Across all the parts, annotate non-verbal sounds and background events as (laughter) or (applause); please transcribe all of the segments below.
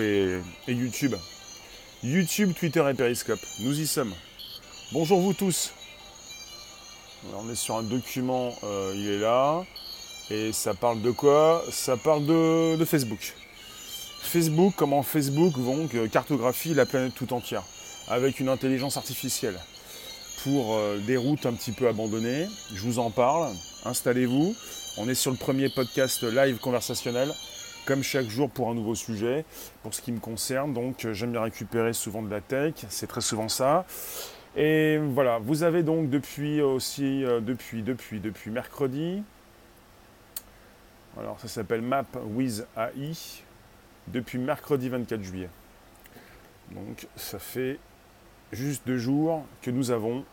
et, YouTube. YouTube, Twitter et Periscope. Nous y sommes. Bonjour vous tous. on est sur un document, euh, il est là. Et ça parle de quoi? Ça parle de, Facebook. Facebook, comment Facebook donc, cartographie la planète tout entière avec une intelligence artificielle pour euh, des routes un petit peu abandonnées. Je vous en parle. Installez-vous. On est sur le premier podcast live conversationnel comme chaque jour pour un nouveau sujet. Pour ce qui me concerne, donc j'aime bien récupérer souvent de la tech, c'est très souvent ça. Et voilà, vous avez donc depuis aussi, euh, depuis, depuis, depuis mercredi, alors ça s'appelle Map with AI, depuis mercredi 24 juillet. Donc ça fait juste deux jours que nous avons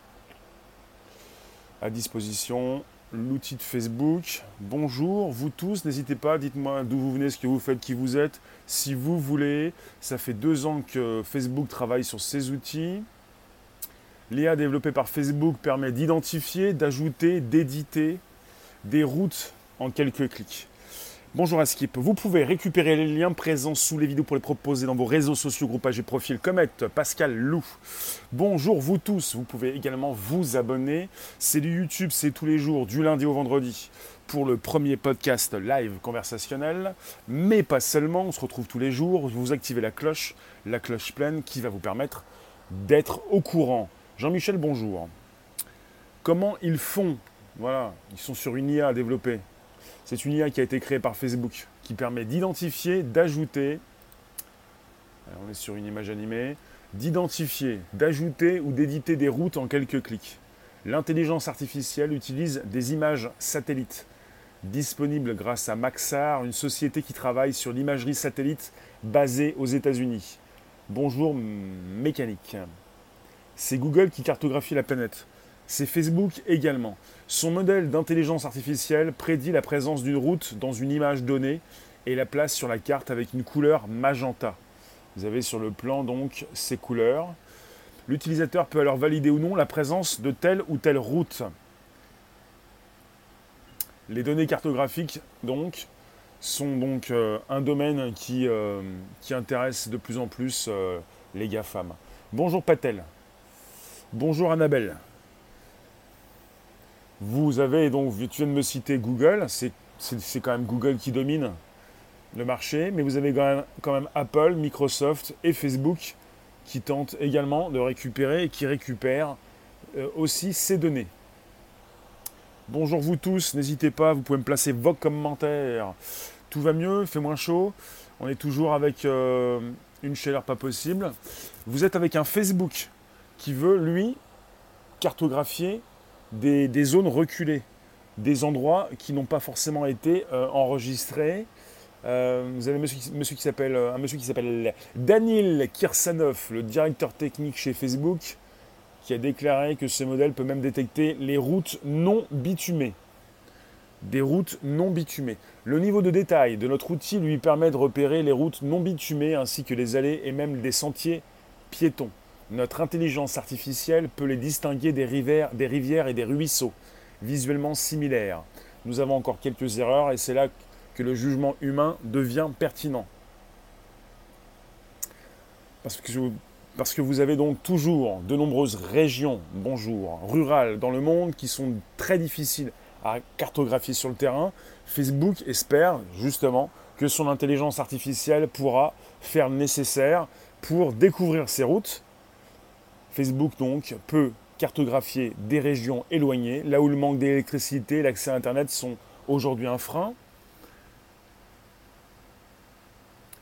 à disposition l'outil de Facebook. Bonjour, vous tous, n'hésitez pas, dites-moi d'où vous venez, ce que vous faites, qui vous êtes. Si vous voulez, ça fait deux ans que Facebook travaille sur ces outils. L'IA développée par Facebook permet d'identifier, d'ajouter, d'éditer des routes en quelques clics. Bonjour à Skip. Vous pouvez récupérer les liens présents sous les vidéos pour les proposer dans vos réseaux sociaux, groupages et profils. Comet, Pascal Lou. Bonjour vous tous. Vous pouvez également vous abonner. C'est du YouTube, c'est tous les jours, du lundi au vendredi, pour le premier podcast live conversationnel. Mais pas seulement, on se retrouve tous les jours. Vous activez la cloche, la cloche pleine qui va vous permettre d'être au courant. Jean-Michel, bonjour. Comment ils font? Voilà, ils sont sur une IA à développer. C'est une IA qui a été créée par Facebook, qui permet d'identifier, d'ajouter, on est sur une image animée, d'identifier, d'ajouter ou d'éditer des routes en quelques clics. L'intelligence artificielle utilise des images satellites disponibles grâce à Maxar, une société qui travaille sur l'imagerie satellite basée aux États-Unis. Bonjour mécanique. C'est Google qui cartographie la planète. C'est Facebook également. Son modèle d'intelligence artificielle prédit la présence d'une route dans une image donnée et la place sur la carte avec une couleur magenta. Vous avez sur le plan donc ces couleurs. L'utilisateur peut alors valider ou non la présence de telle ou telle route. Les données cartographiques donc sont donc euh, un domaine qui, euh, qui, intéresse de plus en plus euh, les GAFAM. Bonjour Patel. Bonjour Annabelle. Vous avez donc, tu viens de me citer Google, c'est quand même Google qui domine le marché, mais vous avez quand même, Apple, Microsoft et Facebook qui tentent également de récupérer et qui récupèrent euh, aussi ces données. Bonjour vous tous, n'hésitez pas, vous pouvez me placer vos commentaires. Tout va mieux, fait moins chaud, on est toujours avec euh, une chaleur pas possible. Vous êtes avec un Facebook qui veut, lui, cartographier des, zones reculées, des endroits qui n'ont pas forcément été euh, enregistrés. Euh, vous avez un monsieur qui s'appelle Daniel Kirsanov, le directeur technique chez Facebook, qui a déclaré que ce modèle peut même détecter les routes non bitumées. Des routes non bitumées. Le niveau de détail de notre outil lui permet de repérer les routes non bitumées ainsi que les allées et même des sentiers piétons. Notre intelligence artificielle peut les distinguer des rivières, et des ruisseaux, visuellement similaires. Nous avons encore quelques erreurs et c'est là que le jugement humain devient pertinent. Parce que, parce que vous avez donc toujours de nombreuses régions, bonjour, rurales dans le monde qui sont très difficiles à cartographier sur le terrain. Facebook espère justement que son intelligence artificielle pourra faire le nécessaire pour découvrir ces routes Facebook donc peut cartographier des régions éloignées, là où le manque d'électricité et l'accès à Internet sont aujourd'hui un frein.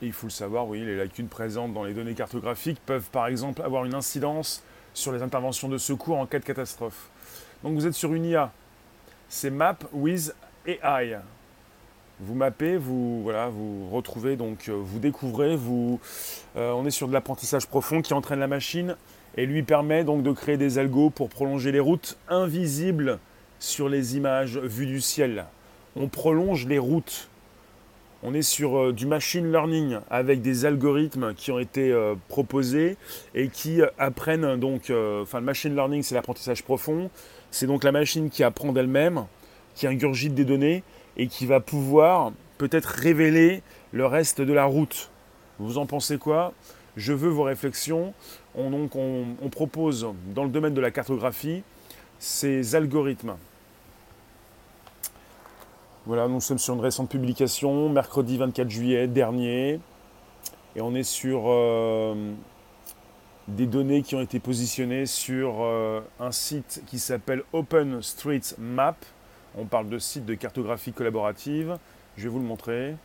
Et il faut le savoir, oui, les lacunes présentes dans les données cartographiques peuvent par exemple avoir une incidence sur les interventions de secours en cas de catastrophe. Donc vous êtes sur une IA, c'est Map with AI. Vous mappez, vous, voilà, vous retrouvez, donc euh, vous découvrez, vous, euh, on est sur de l'apprentissage profond qui entraîne la machine et lui permet donc de créer des algos pour prolonger les routes invisibles sur les images vues du ciel. On prolonge les routes. On est sur euh, du machine learning avec des algorithmes qui ont été euh, proposés et qui apprennent donc, euh, enfin le machine learning c'est l'apprentissage profond, c'est donc la machine qui apprend d'elle-même, qui ingurgite des données et qui va pouvoir peut-être révéler le reste de la route. Vous en pensez quoi? Je veux vos réflexions. On, donc, on, propose dans le domaine de la cartographie ces algorithmes. Voilà, nous sommes sur une récente publication, mercredi 24 juillet dernier, et on est sur euh, des données qui ont été positionnées sur euh, un site qui s'appelle OpenStreetMap. On parle de site de cartographie collaborative. Je vais vous le montrer.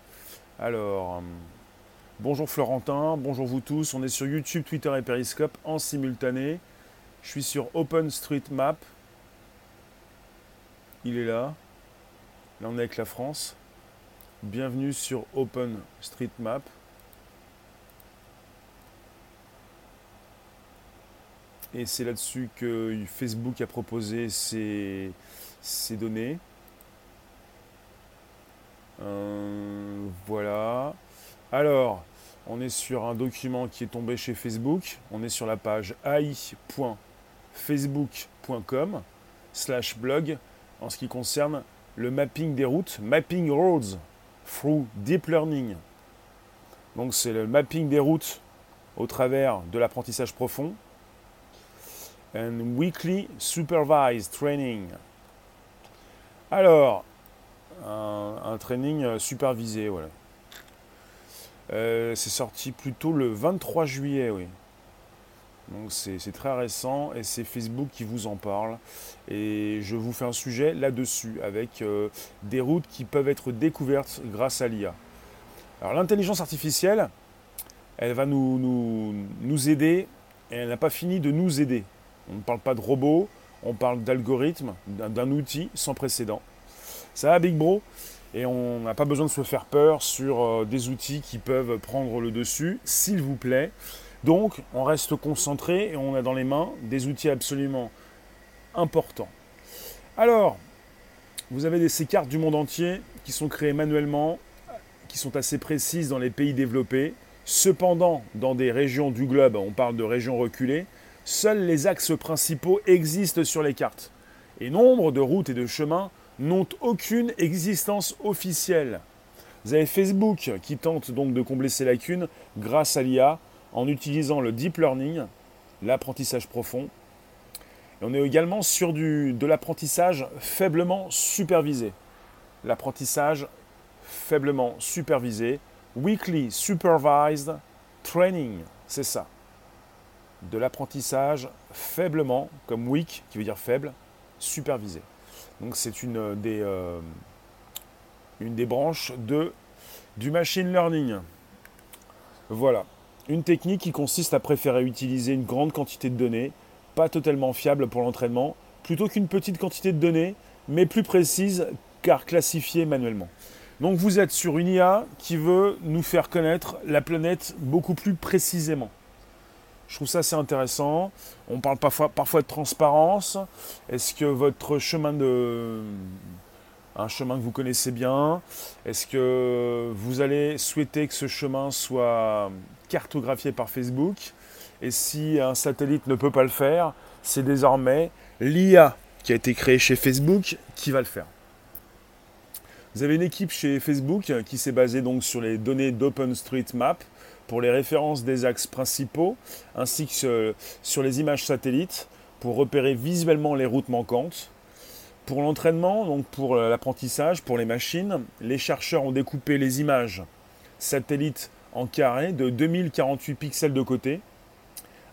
Alors, bonjour Florentin, bonjour vous tous. On est sur YouTube, Twitter et Periscope en simultané. Je suis sur OpenStreetMap. Il est là. Là, on est avec la France. Bienvenue sur OpenStreetMap. Et c'est là-dessus que Facebook a proposé ces, données. Euh, voilà. Alors, on est sur un document qui est tombé chez Facebook. On est sur la page ai.facebook.com slash blog en ce qui concerne le mapping des routes, mapping roads through deep learning. Donc c'est le mapping des routes au travers de l'apprentissage profond and weekly supervised training. Alors, un, training euh, supervisé, voilà. Euh, c'est sorti plutôt le 23 juillet, oui. Donc c'est très récent et c'est Facebook qui vous en parle. Et je vous fais un sujet là-dessus avec euh, des routes qui peuvent être découvertes grâce à l'IA. Alors l'intelligence artificielle, elle va nous, aider et elle n'a pas fini de nous aider. On ne parle pas de robots, on parle d'algorithme, d'un outil sans précédent. Ça va, Big Bro? Et on n'a pas besoin de se faire peur sur euh, des outils qui peuvent prendre le dessus, s'il vous plaît. Donc, on reste concentré et on a dans les mains des outils absolument importants. Alors, vous avez ces cartes du monde entier qui sont créées manuellement, qui sont assez précises dans les pays développés. Cependant, dans des régions du globe, on parle de régions reculées, Seuls les axes principaux existent sur les cartes. Et nombre de routes et de chemins n'ont aucune existence officielle. Vous avez Facebook qui tente donc de combler ces lacunes grâce à l'IA en utilisant le deep learning, l'apprentissage profond. Et on est également sur de l'apprentissage faiblement supervisé. L'apprentissage faiblement supervisé, weekly supervised training, c'est ça de l'apprentissage faiblement, comme weak, qui veut dire faible, supervisé. Donc c'est une des, euh, une des branches de, du machine learning. Voilà. Une technique qui consiste à préférer utiliser une grande quantité de données, pas totalement fiable pour l'entraînement, plutôt qu'une petite quantité de données, mais plus précise car classifiée manuellement. Donc vous êtes sur une IA qui veut nous faire connaître la planète beaucoup plus précisément. Je trouve ça assez intéressant. On parle parfois, de transparence. Est-ce que votre chemin de. Un chemin que vous connaissez bien, est-ce que vous allez souhaiter que ce chemin soit cartographié par Facebook? Et si un satellite ne peut pas le faire, c'est désormais l'IA qui a été créée chez Facebook qui va le faire. Vous avez une équipe chez Facebook qui s'est basée donc sur les données d'OpenStreetMap pour les références des axes principaux, ainsi que sur les images satellites, pour repérer visuellement les routes manquantes. Pour l'entraînement, donc pour l'apprentissage, pour les machines, les chercheurs ont découpé les images satellites en carré de 2048 pixels de côté,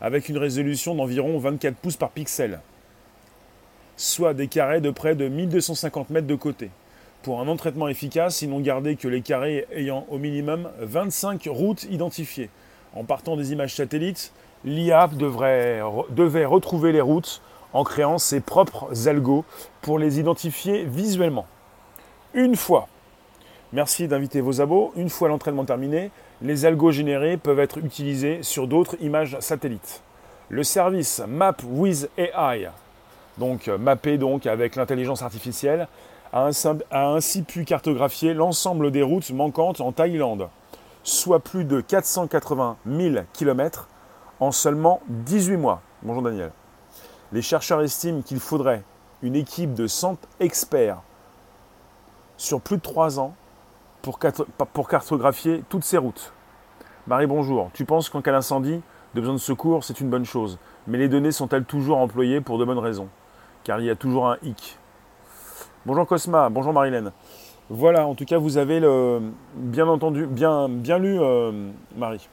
avec une résolution d'environ 24 pouces par pixel, soit des carrés de près de 1250 mètres de côté. Pour un entraînement efficace, ils n'ont gardé que les carrés ayant au minimum 25 routes identifiées. En partant des images satellites, l'IA devait retrouver les routes en créant ses propres algos pour les identifier visuellement. Une fois, merci d'inviter vos abos, une fois l'entraînement terminé, les algos générés peuvent être utilisés sur d'autres images satellites. Le service Map with AI, donc mappé donc avec l'intelligence artificielle, a ainsi pu cartographier l'ensemble des routes manquantes en Thaïlande, soit plus de 480 000 km en seulement 18 mois. Bonjour Daniel. Les chercheurs estiment qu'il faudrait une équipe de 100 experts sur plus de 3 ans pour, cartographier toutes ces routes. Marie, bonjour. Tu penses qu'en cas d'incendie, de besoin de secours, c'est une bonne chose. Mais les données sont-elles toujours employées pour de bonnes raisons? Car il y a toujours un hic. Bonjour Cosma, bonjour Marilène. Voilà, en tout cas, vous avez bien entendu, bien, bien lu, euh, Marie.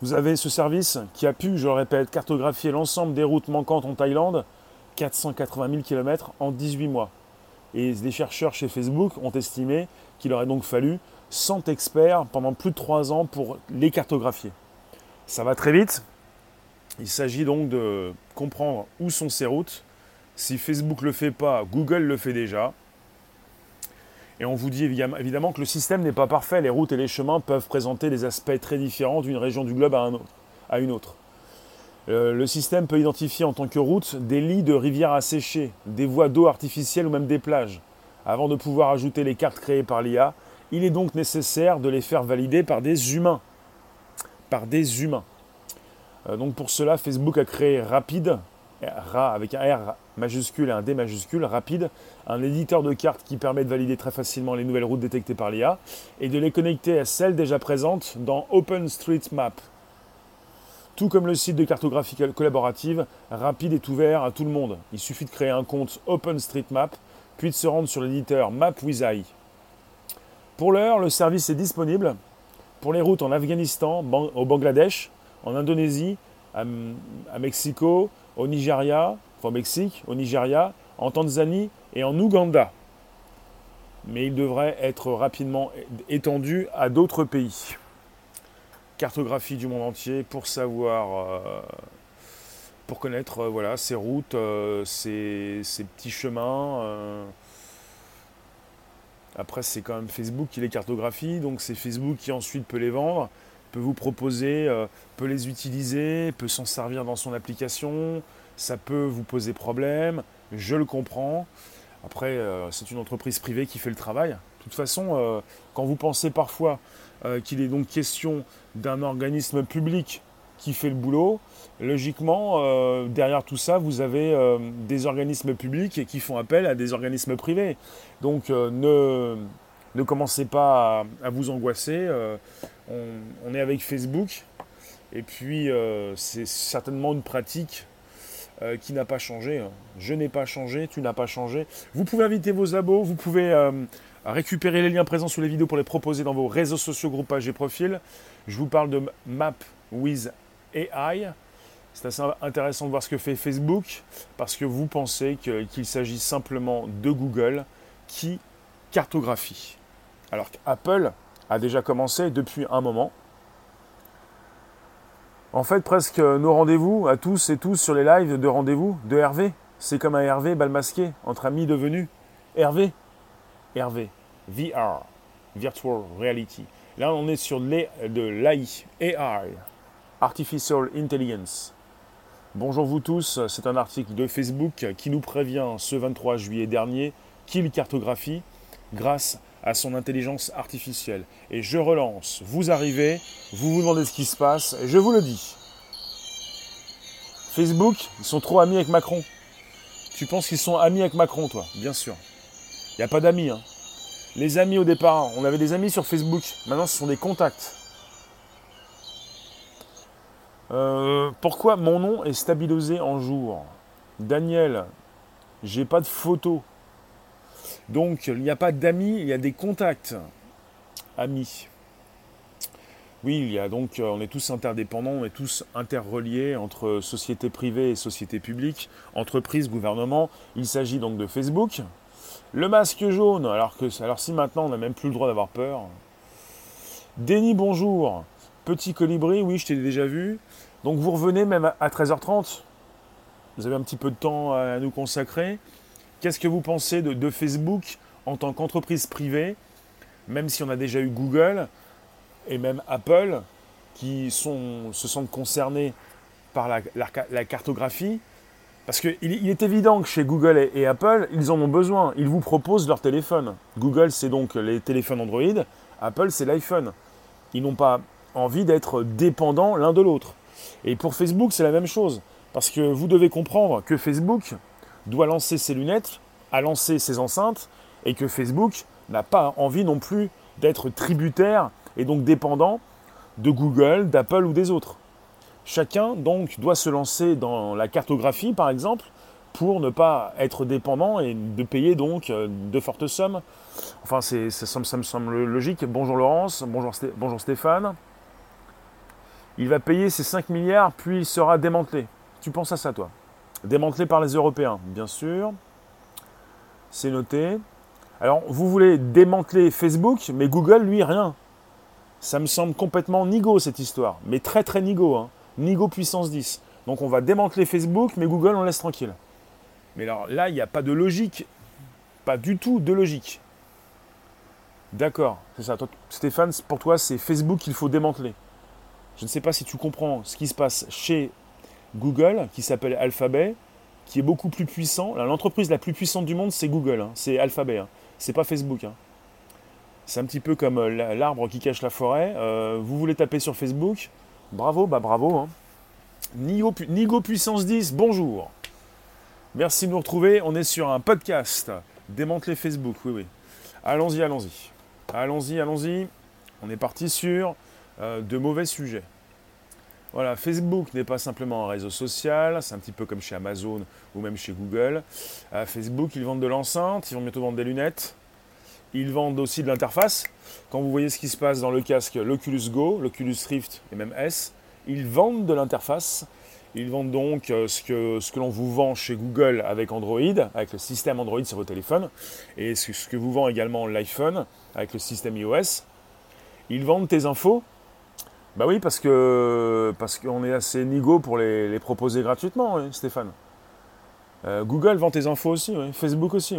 Vous avez ce service qui a pu, je le répète, cartographier l'ensemble des routes manquantes en Thaïlande, 480 000 km en 18 mois. Et les chercheurs chez Facebook ont estimé qu'il aurait donc fallu 100 experts pendant plus de 3 ans pour les cartographier. Ça va très vite. Il s'agit donc de comprendre où sont ces routes. Si Facebook ne le fait pas, Google le fait déjà. Et on vous dit évidemment que le système n'est pas parfait. Les routes et les chemins peuvent présenter des aspects très différents d'une région du globe à, une autre. Euh, le système peut identifier en tant que route des lits de rivières asséchées, des voies d'eau artificielles ou même des plages. Avant de pouvoir ajouter les cartes créées par l'IA, il est donc nécessaire de les faire valider par des humains. Par des humains. Euh, donc pour cela, Facebook a créé Rapid, avec un R majuscule et un D majuscule, rapide, un éditeur de cartes qui permet de valider très facilement les nouvelles routes détectées par l'IA et de les connecter à celles déjà présentes dans OpenStreetMap. Tout comme le site de cartographie collaborative, Rapide est ouvert à tout le monde. Il suffit de créer un compte OpenStreetMap, puis de se rendre sur l'éditeur MapWithEye. Pour l'heure, le service est disponible pour les routes en Afghanistan, au Bangladesh, en Indonésie, à Mexico, au Nigeria, au Mexique, au Nigeria, en Tanzanie et en Ouganda. Mais il devrait être rapidement étendu à d'autres pays. Cartographie du monde entier pour savoir, euh, pour connaître euh, voilà, ces routes, euh, ces, petits chemins. Après, c'est quand même Facebook qui les cartographie, donc c'est Facebook qui ensuite peut les vendre peut vous proposer, euh, peut les utiliser, peut s'en servir dans son application, ça peut vous poser problème, je le comprends. Après, euh, c'est une entreprise privée qui fait le travail. De toute façon, euh, quand vous pensez parfois qu'il est donc question d'un organisme public qui fait le boulot, logiquement, derrière tout ça, vous avez des organismes publics qui font appel à des organismes privés. Donc, ne, ne commencez pas à, vous angoisser on, est avec Facebook. Et puis, euh, c'est certainement une pratique euh, qui n'a pas changé. Je n'ai pas changé, tu n'as pas changé. Vous pouvez inviter vos abos, vous pouvez euh, récupérer les liens présents sous les vidéos pour les proposer dans vos réseaux sociaux, groupages et profils. Je vous parle de Map with AI. C'est assez intéressant de voir ce que fait Facebook parce que vous pensez qu'il s'agit simplement de Google qui cartographie. Alors qu'Apple a déjà commencé depuis un moment. En fait, presque nos rendez-vous à tous et tous sur les lives de rendez-vous de Hervé, c'est comme un Hervé bal masqué entre amis devenus. Hervé, Hervé, VR, Virtual Reality. Là, on est sur de l'AI, AI, Artificial Intelligence. Bonjour vous tous, c'est un article de Facebook qui nous prévient ce 23 juillet dernier qu'il cartographie grâce à son intelligence artificielle. Et je relance, vous arrivez, vous vous demandez ce qui se passe, et je vous le dis. Facebook, ils sont trop amis avec Macron. Tu penses qu'ils sont amis avec Macron, toi? Bien sûr. Il n'y a pas d'amis. Hein. Les amis au départ, on avait des amis sur Facebook. Maintenant, ce sont des contacts. Euh, pourquoi mon nom est stabilisé en jour? Daniel, j'ai pas de photo. Donc il n'y a pas d'amis, il y a des contacts. Amis. Oui, il y a donc, euh, on est tous interdépendants, on est tous interreliés entre société privée et société publique, entreprise, gouvernement. Il s'agit donc de Facebook. Le masque jaune, alors, que, alors si maintenant on n'a même plus le droit d'avoir peur. Denis, bonjour. Petit colibri, oui, je t'ai déjà vu. Donc vous revenez même à 13h30. Vous avez un petit peu de temps à nous consacrer? Qu'est-ce que vous pensez de, Facebook en tant qu'entreprise privée, même si on a déjà eu Google et même Apple qui se sentent concernés par la, cartographie? Parce qu'il il est évident que chez Google et, Apple, ils en ont besoin. Ils vous proposent leur téléphone. Google, c'est donc les téléphones Android. Apple, c'est l'iPhone. Ils n'ont pas envie d'être dépendants l'un de l'autre. Et pour Facebook, c'est la même chose. Parce que vous devez comprendre que Facebook, doit lancer ses lunettes, a lancé ses enceintes, et que Facebook n'a pas envie non plus d'être tributaire et donc dépendant de Google, d'Apple ou des autres. Chacun donc doit se lancer dans la cartographie par exemple pour ne pas être dépendant et de payer donc euh, de fortes sommes. Enfin, c'est, ça, me semble logique. Bonjour Laurence, bonjour, bonjour Stéphane. Il va payer ses 5 milliards, puis il sera démantelé. Tu penses à ça, toi? Démantelé par les Européens, bien sûr. C'est noté. Alors, vous voulez démanteler Facebook, mais Google, lui, rien. Ça me semble complètement nigo, cette histoire. Mais très, très nigo. Hein. Nigo puissance 10. Donc, on va démanteler Facebook, mais Google, on laisse tranquille. Mais alors là, il n'y a pas de logique. Pas du tout de logique. D'accord, c'est ça. Stéphane, pour toi, c'est Facebook qu'il faut démanteler. Je ne sais pas si tu comprends ce qui se passe chez Google, qui s'appelle Alphabet, qui est beaucoup plus puissant. L'entreprise la plus puissante du monde, c'est Google. Hein. C'est Alphabet. Hein. C'est pas Facebook. Hein. C'est un petit peu comme euh, l'arbre qui cache la forêt. Euh, vous voulez taper sur Facebook? Bravo, bah bravo. Nigo, Puissance 10, bonjour. Merci de nous retrouver. On est sur un podcast. Démanteler Facebook, oui, oui. Allons-y, allons-y. Allons-y, allons-y. On est parti sur euh, de mauvais sujets. Voilà, Facebook n'est pas simplement un réseau social, c'est un petit peu comme chez Amazon ou même chez Google. Euh, Facebook, ils vendent de l'enceinte, ils vont bientôt vendre des lunettes. Ils vendent aussi de l'interface. Quand vous voyez ce qui se passe dans le casque, l'Oculus Go, l'Oculus Rift et même S, ils vendent de l'interface. Ils vendent donc euh, ce que, ce que l'on vous vend chez Google avec Android, avec le système Android sur vos téléphones, et ce, que vous vend également l'iPhone avec le système iOS. Ils vendent tes infos. Bah oui, parce que parce qu'on est assez nigo pour les, proposer gratuitement, Stéphane. Euh, Google vend tes infos aussi, Facebook aussi.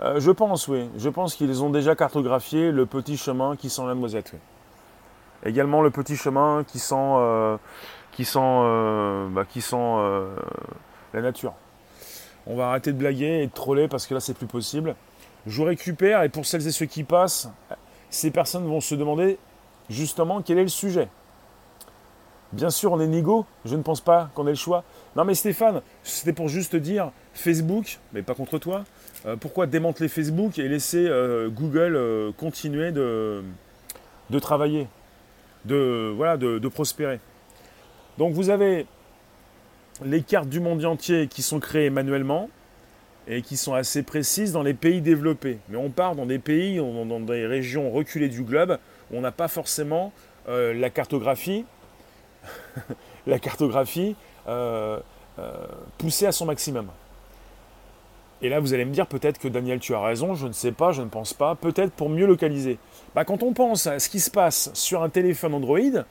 Euh, je pense, oui. Je pense qu'ils ont déjà cartographié le petit chemin qui sent la noisette. Également le petit chemin qui sent, euh, qui sent, bah, qui sent la nature. On va arrêter de blaguer et de troller parce que là c'est plus possible. Je vous récupère et pour celles et ceux qui passent, ces personnes vont se demander justement quel est le sujet. Bien sûr, on est nigo, je ne pense pas qu'on ait le choix. Non mais Stéphane, c'était pour juste dire Facebook, mais pas contre toi, pourquoi démanteler Facebook et laisser Google continuer de, travailler de, prospérer? Donc vous avez les cartes du monde entier qui sont créées manuellement et qui sont assez précises dans les pays développés. Mais on part dans des pays, dans des régions reculées du globe, où on n'a pas forcément euh, la cartographie, (laughs) la cartographie euh, euh, poussée à son maximum. Et là, vous allez me dire peut-être que Daniel, tu as raison, je ne sais pas, je ne pense pas, peut-être pour mieux localiser. Bah, quand on pense à ce qui se passe sur un téléphone Android,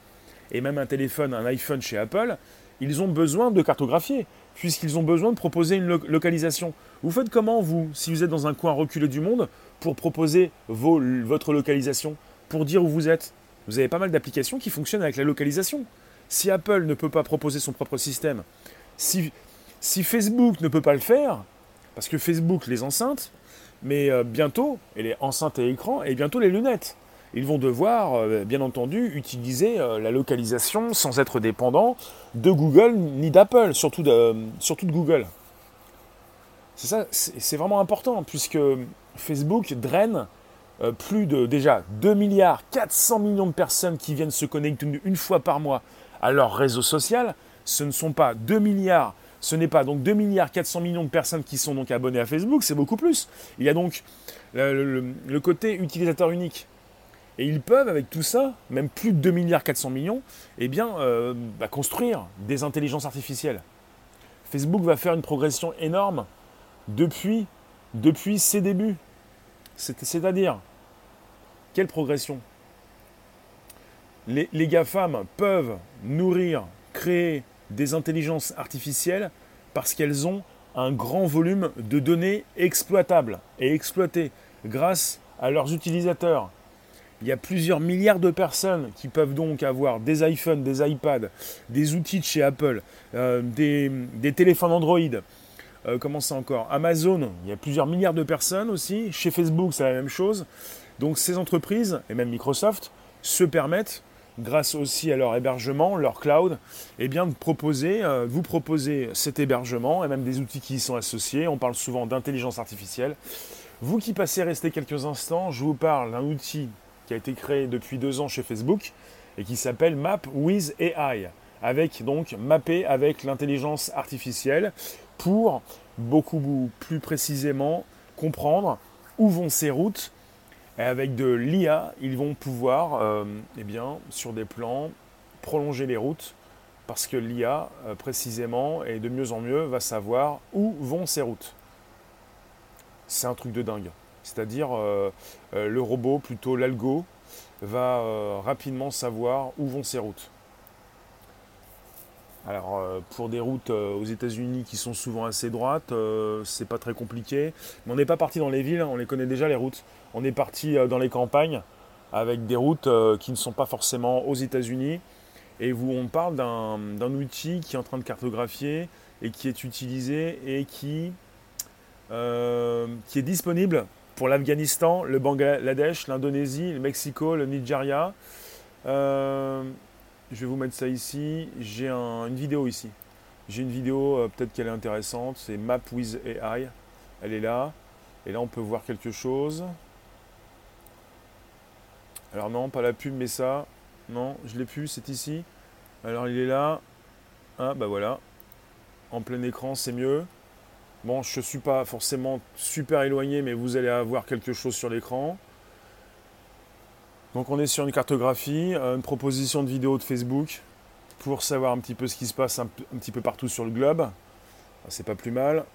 et même un téléphone, un iPhone chez Apple, ils ont besoin de cartographier, puisqu'ils ont besoin de proposer une localisation. Vous faites comment, vous, si vous êtes dans un coin reculé du monde, pour proposer votre localisation, pour dire où vous êtes? Vous avez pas mal d'applications qui fonctionnent avec la localisation. Si Apple ne peut pas proposer son propre système, si, Facebook ne peut pas le faire, parce que Facebook, les enceintes, mais euh, bientôt, et les enceintes et écrans, et bientôt les lunettes. Ils vont devoir, euh, bien entendu, utiliser euh, la localisation sans être dépendants de Google ni d'Apple, surtout de, surtout de Google. C'est ça, c'est vraiment important, puisque Facebook draine plus de déjà 2 milliards 400 millions de personnes qui viennent se connecter une fois par mois à leur réseau social. Ce ne sont pas 2 milliards ce n'est pas donc 2 milliards 400 millions de personnes qui sont donc abonnées à Facebook, c'est beaucoup plus. Il y a donc le, côté utilisateur unique. Et ils peuvent, avec tout ça, même plus de 2 milliards 400 millions, eh bien, euh, bah, construire des intelligences artificielles. Facebook va faire une progression énorme depuis, depuis ses débuts. C'est-à-dire, quelle progression? Les, les GAFAM peuvent nourrir, créer des intelligences artificielles parce qu'elles ont un grand volume de données exploitables et exploitées grâce à leurs utilisateurs. Il y a plusieurs milliards de personnes qui peuvent donc avoir des iPhones, des iPads, des outils de chez Apple, euh, des, téléphones Android. Euh, comment ça encore Amazon, il y a plusieurs milliards de personnes aussi. Chez Facebook, c'est la même chose. Donc ces entreprises, et même Microsoft, se permettent grâce aussi à leur hébergement, leur cloud, eh bien de proposer, euh, vous proposer cet hébergement et même des outils qui y sont associés. On parle souvent d'intelligence artificielle. Vous qui passez rester quelques instants, je vous parle d'un outil qui a été créé depuis deux ans chez Facebook et qui s'appelle Map with AI, avec donc mapper avec l'intelligence artificielle pour beaucoup plus précisément comprendre où vont ces routes. Et avec de l'IA, ils vont pouvoir, euh, eh bien, sur des plans, prolonger les routes parce que l'IA, euh, précisément, et de mieux en mieux, va savoir où vont ces routes. C'est un truc de dingue. C'est-à-dire, euh, le robot, plutôt l'algo, va rapidement savoir où vont ces routes. Alors euh, pour des routes euh, aux États-Unis qui sont souvent assez droites, euh, c'est pas très compliqué. Mais on n'est pas parti dans les villes, on les connaît déjà les routes. On est parti dans les campagnes avec des routes qui ne sont pas forcément aux États-Unis. Et où on parle d'un outil qui est en train de cartographier et qui est utilisé et qui est disponible pour l'Afghanistan, le Bangladesh, l'Indonésie, le Mexico, le Nigeria. Je vais vous mettre ça ici. J'ai une vidéo ici. J'ai une vidéo, euh, peut-être qu'elle est intéressante. C'est Map with AI. Elle est là. Et là, on peut voir quelque chose. Alors non, pas la pub, mais ça. Non, je l'ai plus, c'est ici. Alors il est là. Ah bah voilà. En plein écran, c'est mieux. Bon, je ne suis pas forcément super éloigné, mais vous allez avoir quelque chose sur l'écran. Donc on est sur une cartographie, euh, une proposition de vidéo de Facebook pour savoir un petit peu ce qui se passe un, petit peu partout sur le globe. Ah, c'est pas plus mal.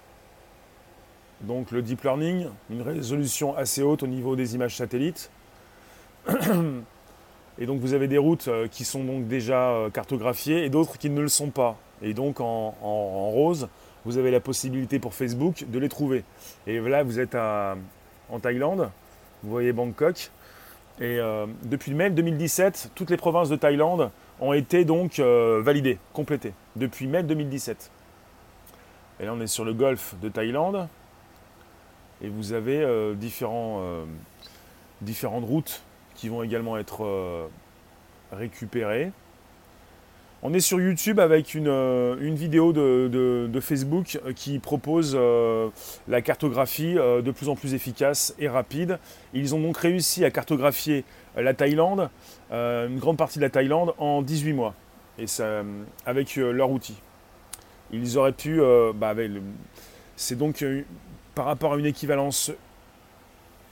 Donc le deep learning, une résolution assez haute au niveau des images satellites. Et donc vous avez des routes euh, qui sont donc déjà euh, cartographiées et d'autres qui ne le sont pas. Et donc en, rose, vous avez la possibilité pour Facebook de les trouver. Et là, vous êtes en Thaïlande, vous voyez Bangkok, et euh, depuis mai 2017, toutes les provinces de Thaïlande ont été donc euh, validées, complétées, depuis mai 2017. Et là, on est sur le golfe de Thaïlande. Et vous avez euh, différentes routes qui vont également être récupérées. On est sur YouTube avec une, euh, vidéo de, Facebook qui propose euh, la cartographie euh, de plus en plus efficace et rapide. Ils ont donc réussi à cartographier la Thaïlande, une grande partie de la Thaïlande, en 18 mois, avec leur outil. Ils auraient pu, bah, c'est donc par rapport à une équivalence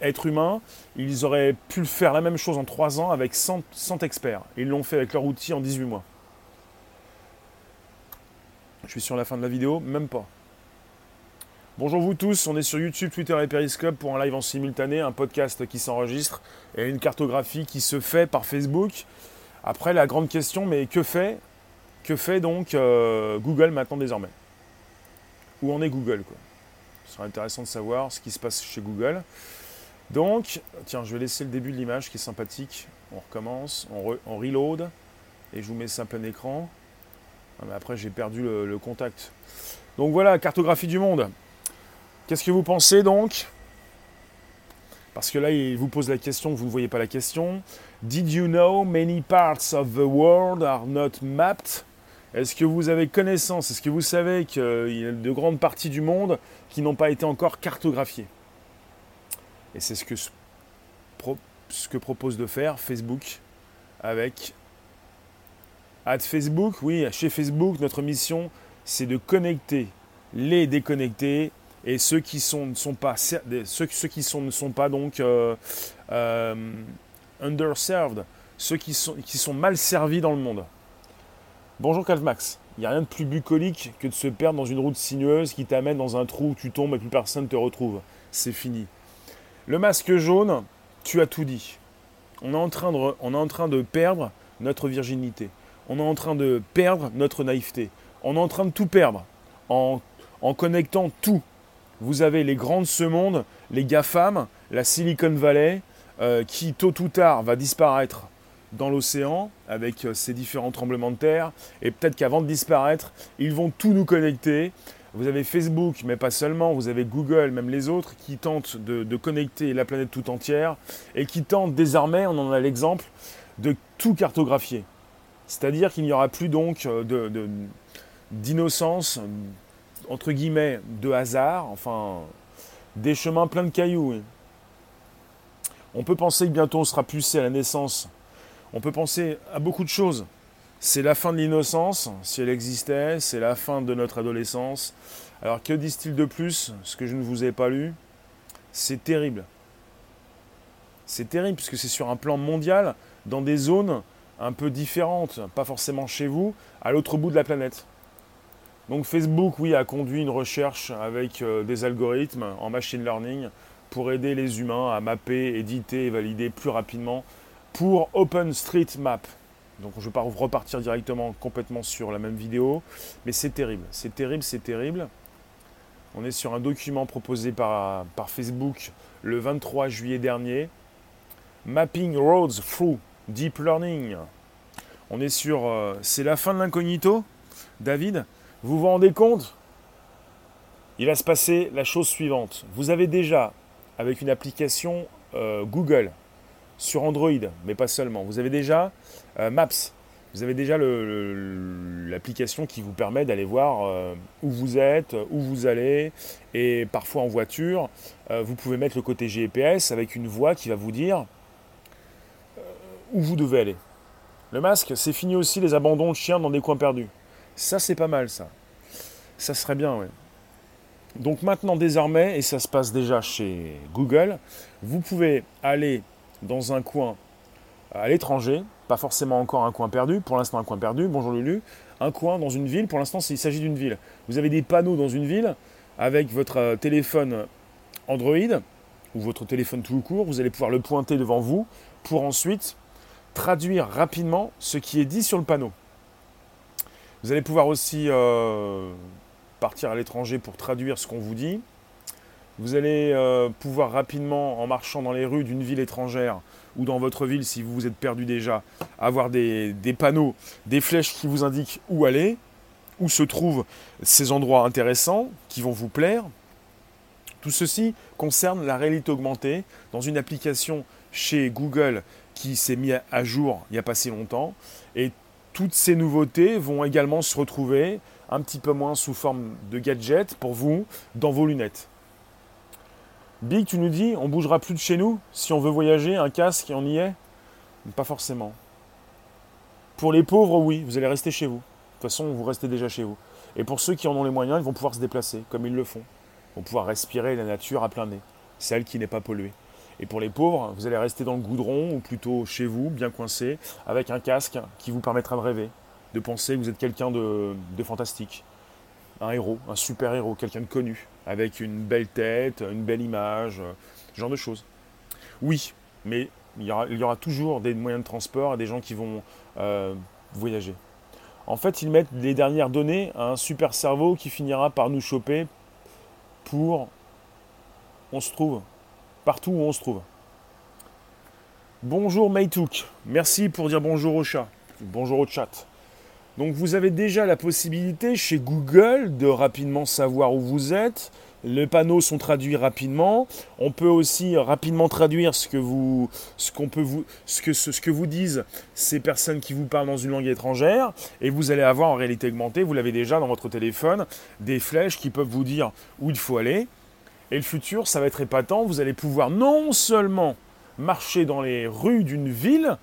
être humain, ils auraient pu faire la même chose en 3 ans avec 100, 100 experts. Ils l'ont fait avec leur outil en 18 mois. Je suis sur la fin de la vidéo, même pas. Bonjour vous tous, on est sur YouTube, Twitter et Periscope pour un live en simultané, un podcast qui s'enregistre et une cartographie qui se fait par Facebook. Après la grande question, mais que fait, que fait donc euh, Google maintenant désormais? Où en est Google quoi? Ce serait intéressant de savoir ce qui se passe chez Google. Donc, tiens, je vais laisser le début de l'image qui est sympathique. On recommence, on, on reload et je vous mets ça en plein écran. Ah, après, j'ai perdu le, contact. Donc voilà, cartographie du monde. Qu'est-ce que vous pensez donc? Parce que là, il vous pose la question, vous ne voyez pas la question. Did you know many parts of the world are not mapped? Est-ce que vous avez connaissance? Est-ce que vous savez qu'il y a de grandes parties du monde qui n'ont pas été encore cartographiées? Et c'est ce que, ce que propose de faire Facebook avec Facebook, oui, chez Facebook, notre mission, c'est de connecter les déconnectés et ceux qui ne sont pas donc euh, euh, underserved, ceux qui sont, mal servis dans le monde. Bonjour Calmax. Il n'y a rien de plus bucolique que de se perdre dans une route sinueuse qui t'amène dans un trou où tu tombes et plus personne ne te retrouve. C'est fini. Le masque jaune, tu as tout dit. On est en train de perdre notre virginité on est en train de perdre notre naïveté. On est en train de tout perdre en, connectant tout. Vous avez les grands de ce monde, les GAFAM, la Silicon Valley, euh, qui tôt ou tard va disparaître dans l'océan avec euh, ces différents tremblements de terre. Et peut-être qu'avant de disparaître, ils vont tout nous connecter. Vous avez Facebook, mais pas seulement, vous avez Google, même les autres, qui tentent de connecter la planète tout entière et qui tentent désormais, on en a l'exemple, de tout cartographier. C'est-à-dire qu'il n'y aura plus donc euh, d'innocence, entre guillemets, de hasard, enfin, des chemins pleins de cailloux. On peut penser que bientôt on sera poussé à la naissance. On peut penser à beaucoup de choses. C'est la fin de l'innocence, si elle existait, c'est la fin de notre adolescence. Alors que disent-ils de plus Ce que je ne vous ai pas lu, c'est terrible. C'est terrible puisque c'est sur un plan mondial, dans des zones un peu différentes, pas forcément chez vous, à l'autre bout de la planète. Donc Facebook, oui, a conduit une recherche avec euh, des algorithmes en machine learning pour aider les humains à mapper, éditer et valider plus rapidement pour OpenStreetMap. Donc je ne vais pas repartir directement complètement sur la même vidéo, mais c'est terrible, c'est terrible, c'est terrible. On est sur un document proposé par, par Facebook le 23 juillet dernier. Mapping Roads Through Deep Learning. On est sur... Euh, c'est la fin de l'incognito, David. Vous vous rendez compte? Il va se passer la chose suivante. Vous avez déjà, avec une application euh, Google, sur Android, mais pas seulement. Vous avez déjà euh, Maps. Vous avez déjà l'application qui vous permet d'aller voir où vous êtes, où vous allez, et parfois en voiture, vous pouvez mettre le côté GPS avec une voix qui va vous dire où vous devez aller. Le masque, c'est fini aussi les abandons de chiens dans des coins perdus. Ça, c'est pas mal, ça. Ça serait bien, oui. Donc maintenant, désormais, et ça se passe déjà chez Google, vous pouvez aller dans un coin à l'étranger, pas forcément encore un coin perdu, pour l'instant un coin perdu, bonjour Lulu, un coin dans une ville, pour l'instant il s'agit d'une ville. Vous avez des panneaux dans une ville avec votre euh, téléphone Android ou votre téléphone tout court, vous allez pouvoir le pointer devant vous pour ensuite traduire rapidement ce qui est dit sur le panneau. Vous allez pouvoir aussi euh, partir à l'étranger pour traduire ce qu'on vous dit. Vous allez euh, pouvoir rapidement, en marchant dans les rues d'une ville étrangère ou dans votre ville, si vous vous êtes perdu déjà, avoir des, panneaux, des flèches qui vous indiquent où aller, où se trouvent ces endroits intéressants qui vont vous plaire. Tout ceci concerne la réalité augmentée dans une application chez Google qui s'est mise à jour il n'y a pas si longtemps. Et toutes ces nouveautés vont également se retrouver un petit peu moins sous forme de gadgets pour vous dans vos lunettes. Big, tu nous dis, on bougera plus de chez nous si on veut voyager, un casque et on y est? Pas forcément. Pour les pauvres, oui, vous allez rester chez vous. De toute façon, vous restez déjà chez vous. Et pour ceux qui en ont les moyens, ils vont pouvoir se déplacer, comme ils le font. Ils vont pouvoir respirer la nature à plein nez, celle qui n'est pas polluée. Et pour les pauvres, vous allez rester dans le goudron, ou plutôt chez vous, bien coincé, avec un casque qui vous permettra de rêver, de penser que vous êtes quelqu'un de, fantastique. Un héros, un super héros, quelqu'un de connu avec une belle tête, une belle image, ce genre de choses. Oui, mais il y, aura, toujours des moyens de transport et des gens qui vont euh, voyager. En fait, ils mettent les dernières données à un super cerveau qui finira par nous choper pour on se trouve, où on se trouve. Bonjour Maytouk, merci pour dire bonjour au chat, bonjour au chat. Donc vous avez déjà la possibilité chez Google de rapidement savoir où vous êtes. Les panneaux sont traduits rapidement. On peut aussi rapidement traduire ce que vous, ce qu'on peut vous, ce que, ce, que vous disent ces personnes qui vous parlent dans une langue étrangère. Et vous allez avoir en réalité augmentée, vous l'avez déjà dans votre téléphone, des flèches qui peuvent vous dire où il faut aller. Et le futur, ça va être épatant. Vous allez pouvoir non seulement marcher dans les rues d'une ville,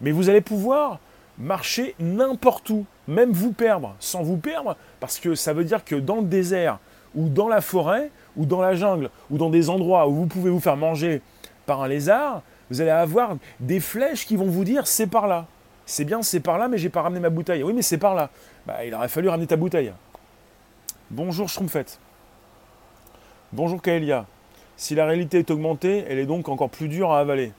mais vous allez pouvoir marcher n'importe où, même vous perdre, sans vous perdre, parce que ça veut dire que dans le désert, ou dans la forêt, ou dans la jungle, ou dans des endroits où vous pouvez vous faire manger par un lézard, vous allez avoir des flèches qui vont vous dire c'est par là. C'est bien, c'est par là, mais j'ai pas ramené ma bouteille. Oui, mais c'est par là. Bah, il aurait fallu ramener ta bouteille. Bonjour Schtroumpfette. Bonjour Kaelia. Si la réalité est augmentée, elle est donc encore plus dure à avaler.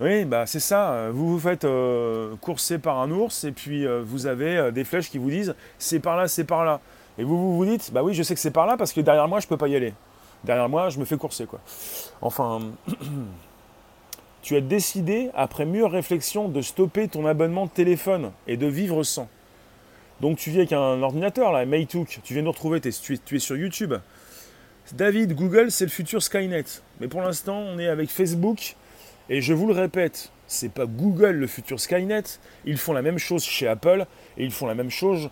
Oui, bah c'est ça. Vous vous faites euh, courser par un ours et puis euh, vous avez euh, des flèches qui vous disent c'est par là, c'est par là. Et vous vous, dites bah oui, je sais que c'est par là parce que derrière moi je peux pas y aller. Derrière moi, je me fais courser quoi. Enfin, (clears throat) tu as décidé après mûre réflexion de stopper ton abonnement de téléphone et de vivre sans. Donc tu vis avec un ordinateur là, Maytook. Tu viens nous retrouver, tu es sur YouTube. David, Google, c'est le futur Skynet. Mais pour l'instant, on est avec Facebook et je vous le répète, c'est pas Google le futur Skynet. Ils font la même chose chez Apple et ils font la même chose,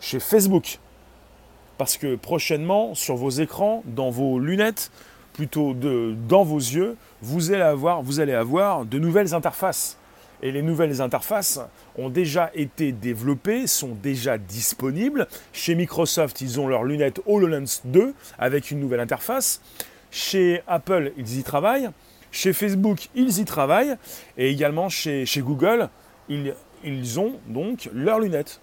chez Facebook. Parce que prochainement, sur vos écrans, dans vos lunettes, plutôt de, dans vos yeux, vous allez avoir de nouvelles interfaces. Et les nouvelles interfaces ont déjà été développées, sont déjà disponibles. Chez Microsoft, ils ont leurs lunettes HoloLens 2 avec une nouvelle interface. Chez Apple, ils y travaillent. Chez Facebook, ils y travaillent. Et également chez, chez Google, ils, ils ont donc leurs lunettes.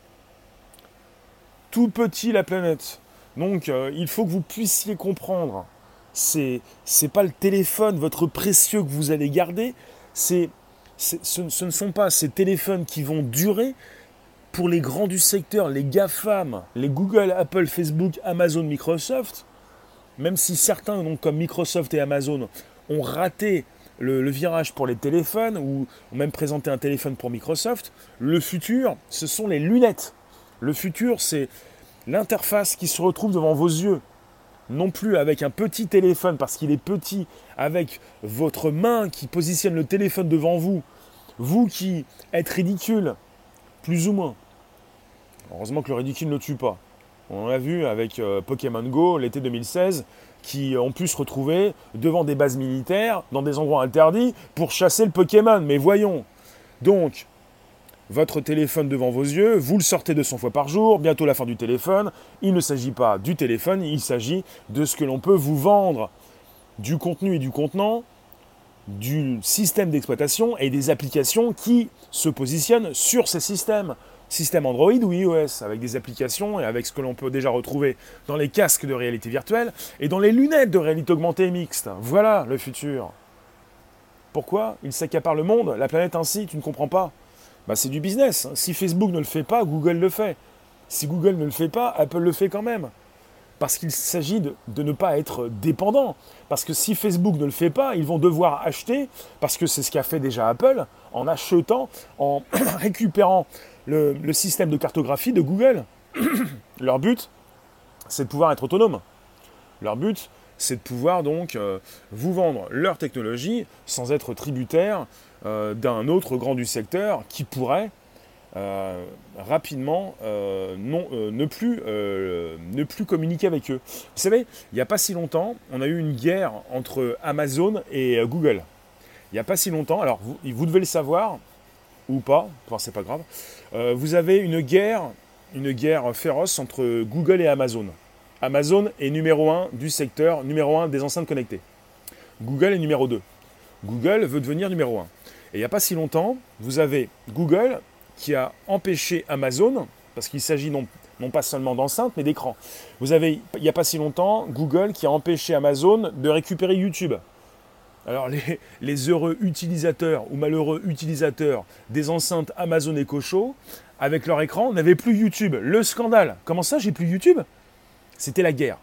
Tout petit la planète. Donc euh, il faut que vous puissiez comprendre. C'est c'est pas le téléphone votre précieux que vous allez garder. C'est ce, ne sont pas ces téléphones qui vont durer pour les grands du secteur, les GAFAM, les Google, Apple, Facebook, Amazon, Microsoft. Même si certains, comme Microsoft et Amazon, ont raté le, virage pour les téléphones ou ont même présenté un téléphone pour Microsoft, le futur, ce sont les lunettes. Le futur, c'est l'interface qui se retrouve devant vos yeux. Non plus avec un petit téléphone parce qu'il est petit, avec votre main qui positionne le téléphone devant vous, vous qui êtes ridicule, plus ou moins. Heureusement que le ridicule ne tue pas. On l'a vu avec euh, Pokémon Go l'été 2016, qui ont pu se retrouver devant des bases militaires, dans des endroits interdits, pour chasser le Pokémon. Mais voyons. Donc, votre téléphone devant vos yeux, vous le sortez 200 fois par jour, bientôt la fin du téléphone. Il ne s'agit pas du téléphone, il s'agit de ce que l'on peut vous vendre, du contenu et du contenant, du système d'exploitation et des applications qui se positionnent sur ces systèmes système Android ou iOS, avec des applications et avec ce que l'on peut déjà retrouver dans les casques de réalité virtuelle et dans les lunettes de réalité augmentée mixte. Voilà le futur. Pourquoi Il s'accapare le monde, la planète ainsi, tu ne comprends pas? Bah, C'est du business. Si Facebook ne le fait pas, Google le fait. Si Google ne le fait pas, Apple le fait quand même. Parce qu'il s'agit de, ne pas être dépendant. Parce que si Facebook ne le fait pas, ils vont devoir acheter, parce que c'est ce qu'a fait déjà Apple, en achetant, en (clears throat) récupérant le, système de cartographie de Google. (clears throat) Leur but, c'est de pouvoir être autonome. Leur but, c'est de pouvoir donc euh, vous vendre leur technologie sans être tributaire euh, d'un autre grand du secteur qui pourrait euh, rapidement non, ne, plus, ne plus communiquer avec eux. Vous savez, il n'y a pas si longtemps, on a eu une guerre entre Amazon et Google. Il n'y a pas si longtemps, alors vous, vous devez le savoir, ou pas, enfin c'est pas grave, euh, vous avez une guerre, une guerre féroce entre Google et Amazon. Amazon est numéro 1 du secteur, numéro 1 des enceintes connectées. Google est numéro 2. Google veut devenir numéro 1. Et il n'y a pas si longtemps, vous avez Google qui a empêché Amazon, parce qu'il s'agit non, pas seulement d'enceintes, mais d'écrans. Vous avez, il n'y a pas si longtemps, Google qui a empêché Amazon de récupérer YouTube. Alors les, heureux utilisateurs ou malheureux utilisateurs des enceintes Amazon Echo Show, avec leur écran, n'avaient plus YouTube. Le scandale. Comment ça, j'ai plus YouTube? C'était la guerre.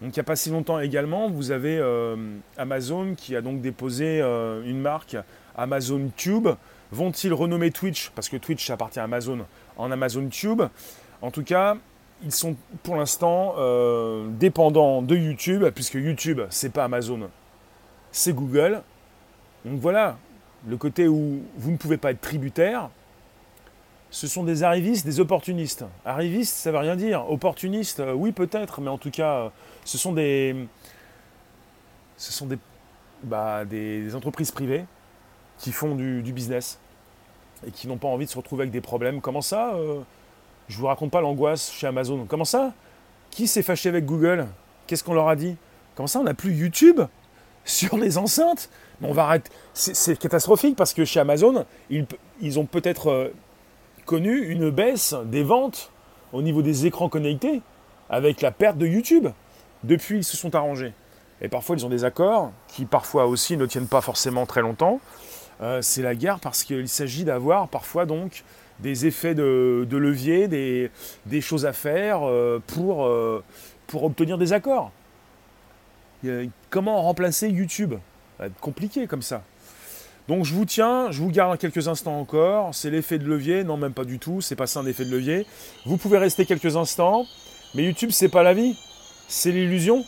Donc il n'y a pas si longtemps également, vous avez euh, Amazon qui a donc déposé euh, une marque Amazon Tube. Vont-ils renommer Twitch, parce que Twitch appartient à Amazon, en Amazon Tube En tout cas, ils sont pour l'instant euh, dépendants de YouTube, puisque YouTube, c'est pas Amazon, c'est Google. Donc voilà, le côté où vous ne pouvez pas être tributaire, ce sont des arrivistes, des opportunistes. Arrivistes, ça ne veut rien dire. Opportunistes, euh, oui peut-être, mais en tout cas, euh, ce sont des, ce sont des, bah, des entreprises privées qui font du, business et qui n'ont pas envie de se retrouver avec des problèmes. Comment ça euh, Je vous raconte pas l'angoisse chez Amazon. Comment ça Qui s'est fâché avec Google? Qu'est-ce qu'on leur a dit? Comment ça, on n'a plus YouTube sur les enceintes? on va arrêter. C'est catastrophique parce que chez Amazon, ils, ont peut-être euh, connu une baisse des ventes au niveau des écrans connectés avec la perte de YouTube. Depuis, ils se sont arrangés. Et parfois, ils ont des accords qui parfois aussi ne tiennent pas forcément très longtemps. Euh, c'est la guerre parce qu'il s'agit d'avoir parfois donc des effets de, levier, des, choses à faire euh, pour, pour obtenir des accords. Comment remplacer YouTube? Ça compliqué comme ça. Donc je vous tiens, je vous garde quelques instants encore. C'est l'effet de levier, non même pas du tout, c'est pas ça un effet de levier. Vous pouvez rester quelques instants, mais YouTube c'est pas la vie, c'est l'illusion.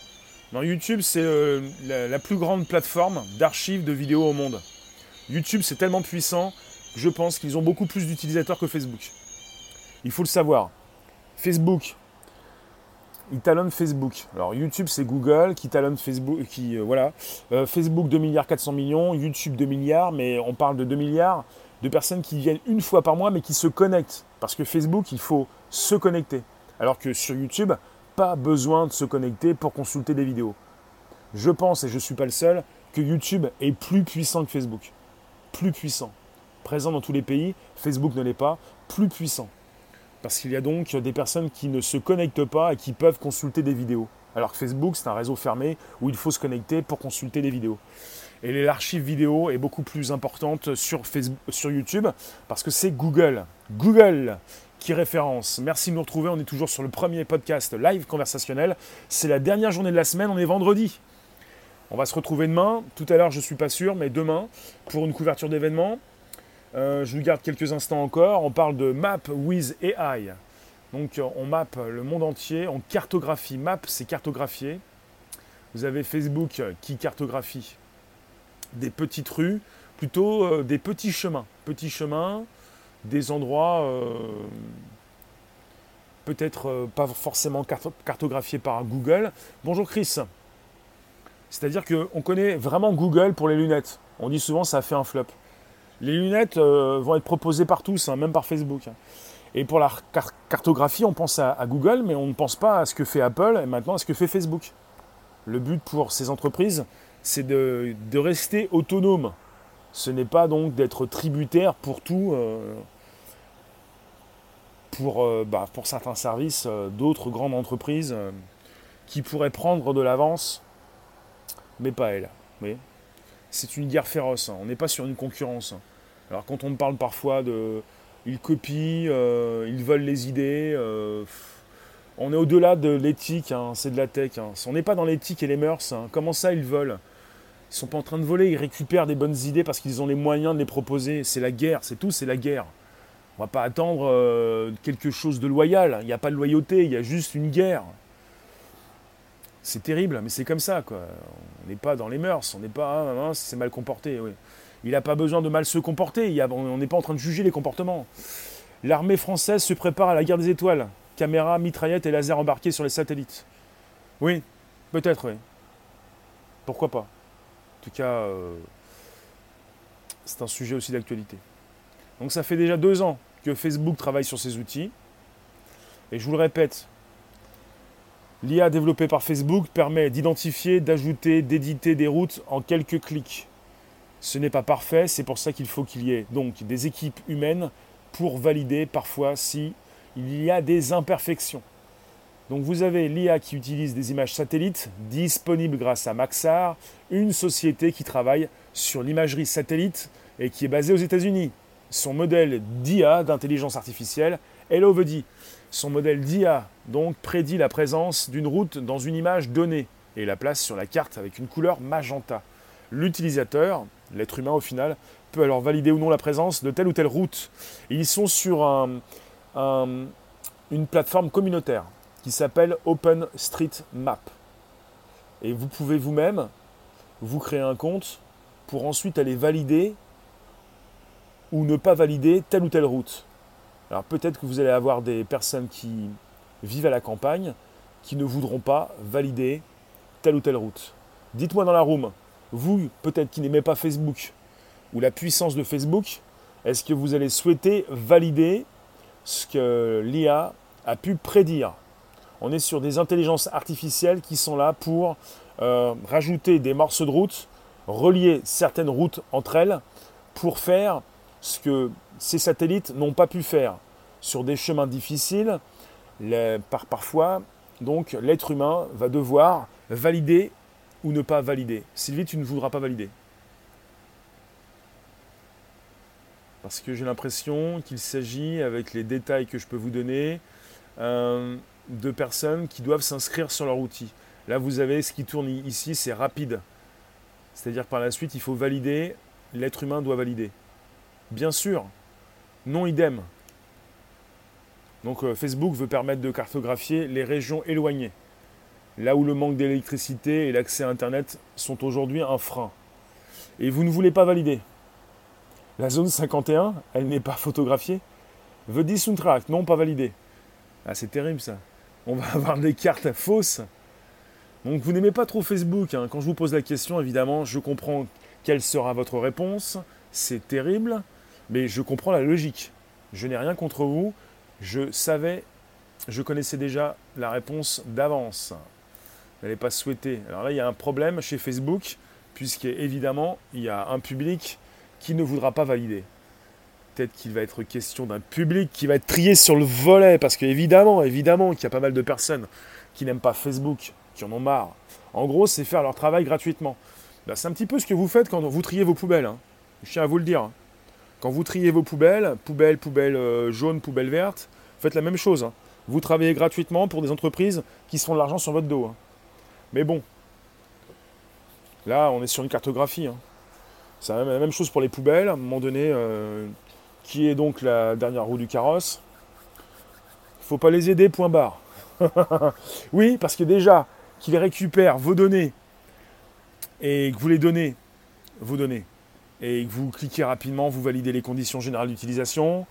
Non, YouTube c'est euh, la, plus grande plateforme d'archives de vidéos au monde. YouTube c'est tellement puissant, je pense qu'ils ont beaucoup plus d'utilisateurs que Facebook. Il faut le savoir. Facebook, il talonne Facebook. Alors YouTube c'est Google qui talonne Facebook, qui euh, voilà, euh, Facebook 2 milliards 400 millions, YouTube 2 milliards, mais on parle de 2 milliards de personnes qui viennent une fois par mois mais qui se connectent. Parce que Facebook il faut se connecter. Alors que sur YouTube, pas besoin de se connecter pour consulter des vidéos. Je pense, et je ne suis pas le seul, que YouTube est plus puissant que Facebook. Plus puissant. Présent dans tous les pays, Facebook ne l'est pas, plus puissant. Parce qu'il y a donc des personnes qui ne se connectent pas et qui peuvent consulter des vidéos. Alors que Facebook, c'est un réseau fermé où il faut se connecter pour consulter des vidéos. Et l'archive vidéo est beaucoup plus importante sur, sur YouTube parce que c'est Google. Google qui référence. Merci de nous retrouver. On est toujours sur le premier podcast live conversationnel. C'est la dernière journée de la semaine. On est vendredi. On va se retrouver demain. Tout à l'heure, je ne suis pas sûr, mais demain, pour une couverture d'événements. Euh, je vous garde quelques instants encore. On parle de Map with AI. Donc on mappe le monde entier, on cartographie. Map, c'est cartographier. Vous avez Facebook qui cartographie des petites rues, plutôt euh, des petits chemins. Petits chemins, des endroits euh, peut-être pas forcément cartographiés par Google. Bonjour Chris. C'est-à-dire qu'on connaît vraiment Google pour les lunettes. On dit souvent ça fait un flop. Les lunettes euh, vont être proposées par tous, hein, même par Facebook. Et pour la cartographie, on pense à, Google, mais on ne pense pas à ce que fait Apple et maintenant à ce que fait Facebook. Le but pour ces entreprises, c'est de, rester autonome. Ce n'est pas donc d'être tributaire pour tout, euh, euh, bah, pour certains services d'autres grandes entreprises qui pourraient prendre de l'avance, mais pas elles. Oui c'est une guerre féroce. Hein. On n'est pas sur une concurrence. Hein. Alors quand on parle parfois de... Ils copient, euh, ils volent les idées. Euh, on est au-delà de l'éthique, hein, c'est de la tech. On n'est pas dans l'éthique et les mœurs. Comment ça, ils volent? Ils sont pas en train de voler, ils récupèrent des bonnes idées parce qu'ils ont les moyens de les proposer. C'est la guerre, c'est tout, c'est la guerre. On va pas attendre euh, quelque chose de loyal. Il n'y a pas de loyauté, il y a juste une guerre. C'est terrible, mais c'est comme ça, quoi. On n'est pas dans les mœurs, on n'est pas, hein, c'est mal comporté. Il n'a pas besoin de mal se comporter, on n'est pas en train de juger les comportements. L'armée française se prépare à la guerre des étoiles. Caméras, mitraillettes et lasers embarqués sur les satellites. Oui, peut-être, oui. Pourquoi pas En tout cas, euh, c'est un sujet aussi d'actualité. Donc ça fait déjà deux ans que Facebook travaille sur ces outils. Et je vous le répète, L'IA développée par Facebook permet d'identifier, d'ajouter, d'éditer des routes en quelques clics. Ce n'est pas parfait, c'est pour ça qu'il faut qu'il y ait donc des équipes humaines pour valider parfois si il y a des imperfections. Donc vous avez l'IA qui utilise des images satellites disponibles grâce à Maxar, une société qui travaille sur l'imagerie satellite et qui est basée aux États-Unis. Son modèle d'IA, d'intelligence artificielle, dit son modèle d'IA donc prédit la présence d'une route dans une image donnée et la place sur la carte avec une couleur magenta. L'utilisateur, l'être humain au final, peut alors valider ou non la présence de telle ou telle route. ils sont sur une plateforme communautaire qui s'appelle OpenStreetMap. Et vous pouvez vous-même vous créer un compte pour ensuite aller valider ou ne pas valider telle ou telle route. Alors peut-être que vous allez avoir des personnes qui vivent à la campagne qui ne voudront pas valider telle ou telle route. Dites-moi dans la room, vous peut-être qui n'aimez pas Facebook ou la puissance de Facebook, est-ce que vous allez souhaiter valider ce que l'IA a pu prédire? On est sur des intelligences artificielles qui sont là pour euh, rajouter des morceaux de route, relier certaines routes entre elles pour faire ce que ces satellites n'ont pas pu faire sur des chemins difficiles. par, parfois, donc, l'être humain va devoir valider ou ne pas valider. Sylvie, tu ne voudras pas valider. Parce que j'ai l'impression qu'il s'agit, avec les détails que je peux vous donner, euh, de personnes qui doivent s'inscrire sur leur outil. Là, vous avez ce qui tourne ici, c'est rapide. C'est-à-dire par la suite, il faut valider, l'être humain doit valider. Bien sûr, non idem. Donc euh, Facebook veut permettre de cartographier les régions éloignées, là où le manque d'électricité et l'accès à Internet sont aujourd'hui un frein. Et vous ne voulez pas valider. La zone 51, elle n'est pas photographiée. The Soundtrack, non pas validé. Ah, c'est terrible ça. on va (laughs) avoir des cartes fausses. Donc vous n'aimez pas trop Facebook. hein. Quand je vous pose la question, évidemment, je comprends quelle sera votre réponse. C'est terrible, mais je comprends la logique. Je n'ai rien contre vous. Je savais, je connaissais déjà la réponse d'avance. Vous n'allez pas souhaiter. Alors là, il y a un problème chez Facebook, puisqu'évidemment, il y a un public qui ne voudra pas valider. Peut-être qu'il va être question d'un public qui va être trié sur le volet, parce qu'évidemment, évidemment qu'il y a pas mal de personnes qui n'aiment pas Facebook, qui en ont marre. En gros, c'est faire leur travail gratuitement. Ben, c'est un petit peu ce que vous faites quand vous triez vos poubelles. hein. Je tiens à vous le dire. Quand vous triez vos poubelles, poubelles, poubelles euh, jaunes, poubelles vertes, faites la même chose. hein. Vous travaillez gratuitement pour des entreprises qui se font de l'argent sur votre dos. hein. Mais bon, là, on est sur une cartographie. hein. C'est la même- chose pour les poubelles. À un moment donné, euh, qui est donc la dernière roue du carrosse? Faut pas les aider, point barre. (laughs) oui, parce que déjà, qu'ils récupèrent vos données et que vous les donnez, vos données, et que vous cliquez rapidement, vous validez les conditions générales d'utilisation,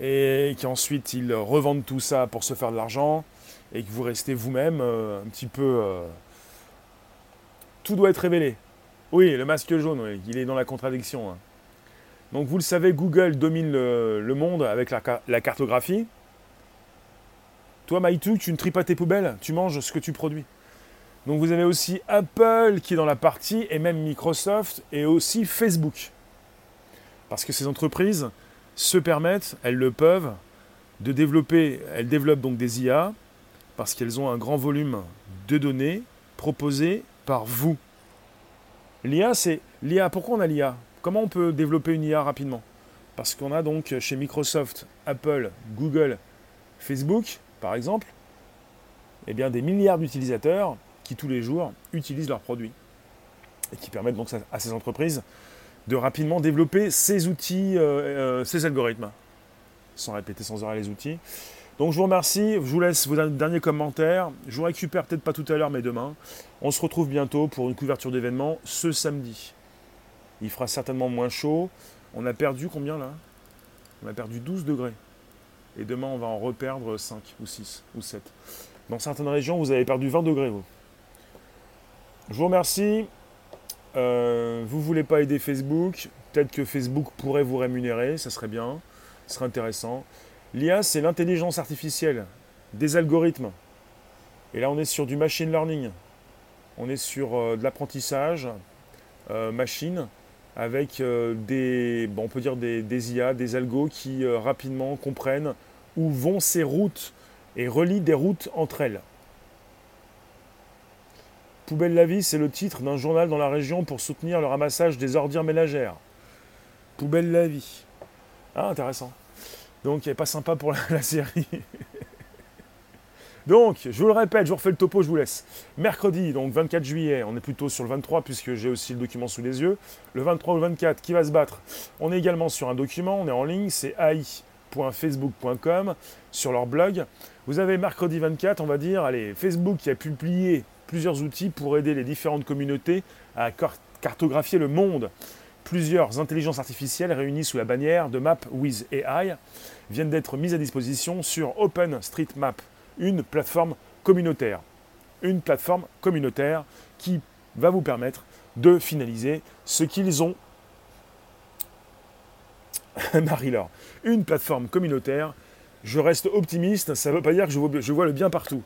et qu'ensuite ils revendent tout ça pour se faire de l'argent, et que vous restez vous-même euh, un petit peu... euh, tout doit être révélé. Oui, le masque jaune, il est dans la contradiction. hein. Donc vous le savez, Google domine le, monde avec la cartographie. Toi, Maïtou, tu ne tries pas tes poubelles, tu manges ce que tu produis? Donc vous avez aussi Apple qui est dans la partie, et même Microsoft, et aussi Facebook. Parce que ces entreprises se permettent, elles le peuvent, de développer, elles développent donc des IA, parce qu'elles ont un grand volume de données proposées par vous. L'IA, c'est l'IA. Pourquoi on a l'IA Comment on peut développer une IA rapidement? Parce qu'on a donc chez Microsoft, Apple, Google, Facebook, par exemple, eh bien des milliards d'utilisateurs qui tous les jours utilisent leurs produits et qui permettent donc à ces entreprises de rapidement développer ces outils, euh, euh, ces algorithmes, sans répéter sans arrêt les outils. Donc je vous remercie, je vous laisse vos derniers commentaires. Je vous récupère peut-être pas tout à l'heure, mais demain. On se retrouve bientôt pour une couverture d'événements ce samedi. Il fera certainement moins chaud. On a perdu combien là? On a perdu 12 degrés. Et demain, on va en reperdre 5 ou 6 ou 7. Dans certaines régions, vous avez perdu 20 degrés, vous. Je vous remercie. Euh, vous voulez pas aider Facebook Peut-être que Facebook pourrait vous rémunérer, ça serait bien, ce serait intéressant. L'IA, c'est l'intelligence artificielle, des algorithmes. Et là, on est sur du machine learning. On est sur euh, de l'apprentissage euh, machine avec des, bon, on peut dire des, des IA, des algos qui rapidement comprennent où vont ces routes et relient des routes entre elles. Poubelle la vie, c'est le titre d'un journal dans la région pour soutenir le ramassage des ordures ménagères. Poubelle la vie. Ah, intéressant. Donc, il n'est pas sympa pour (laughs) la, la série. donc, je vous le répète, je vous refais le topo, je vous laisse. Mercredi, donc 24 juillet, on est plutôt sur le 23 puisque j'ai aussi le document sous les yeux. Le 23 ou le 24, qui va se battre? On est également sur un document, on est en ligne, c'est ai.facebook.com sur leur blog. Vous avez mercredi 24, on va dire, allez, Facebook qui a publié plusieurs outils pour aider les différentes communautés à cartographier le monde. Plusieurs intelligences artificielles réunies sous la bannière de Map with AI viennent d'être mises à disposition sur OpenStreetMap, une plateforme communautaire. Une plateforme communautaire qui va vous permettre de finaliser ce qu'ils ont. (laughs) Marie-Laure, une plateforme communautaire. Je reste optimiste, ça ne veut pas dire que je vois, je vois le bien partout.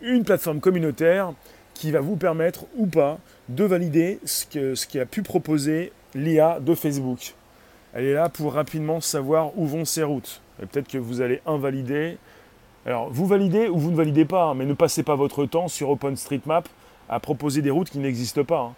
Une plateforme communautaire qui va vous permettre ou pas de valider ce, qui a pu proposer l'IA de Facebook. Elle est là pour rapidement savoir où vont ces routes. Et peut-être que vous allez invalider. Alors, vous validez ou vous ne validez pas, hein, mais ne passez pas votre temps sur OpenStreetMap à proposer des routes qui n'existent pas. Hein.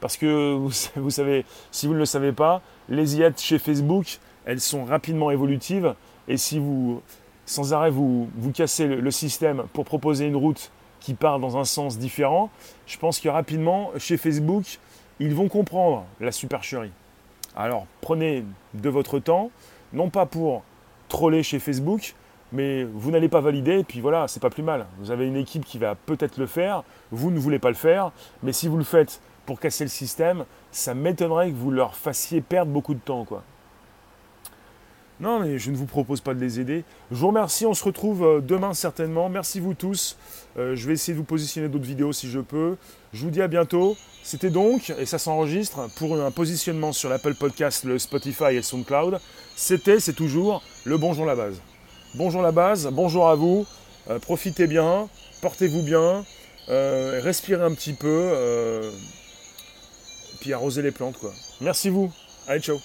Parce que (laughs) vous, savez, si vous ne le savez pas, les IA chez Facebook, elles sont rapidement évolutives. Et si vous, sans arrêt, vous, vous cassez le système pour proposer une route qui part dans un sens différent, je pense que rapidement, chez Facebook, ils vont comprendre la supercherie. Alors, prenez de votre temps, non pas pour troller chez Facebook, mais vous n'allez pas valider, et puis voilà, c'est pas plus mal. Vous avez une équipe qui va peut-être le faire, vous ne voulez pas le faire, mais si vous le faites pour casser le système, ça m'étonnerait que vous leur fassiez perdre beaucoup de temps, quoi. Non, mais je ne vous propose pas de les aider. Je vous remercie, on se retrouve euh, demain certainement. Merci vous tous. Euh, je vais essayer de vous positionner d'autres vidéos si je peux. Je vous dis à bientôt. C'était donc, et ça s'enregistre, pour un positionnement sur l'Apple Podcast, le Spotify et le SoundCloud. C'était, c'est toujours, le Bonjour la base. Bonjour la base, bonjour à vous. Euh, profitez bien, portez-vous bien, respirez un petit peu, puis arrosez les plantes, quoi. Merci vous. Allez, ciao.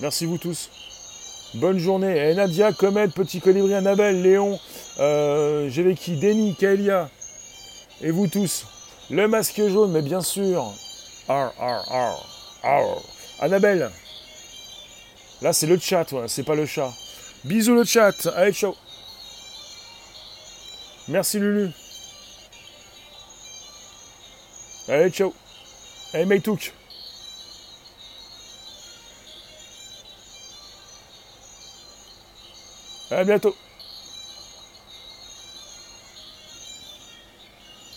Merci vous tous. Bonne journée. Et Nadia, Comet, Petit Colibri, Annabelle, Léon, euh, Denis, Kaelia. Et vous tous. Le masque jaune, mais bien sûr. Ar, ar, ar, ar. Annabelle. Là, c'est le chat, c'est pas le chat. Bisous le chat. Allez, ciao. Merci Lulu. Allez, ciao. Allez, Maytouk. À bientôt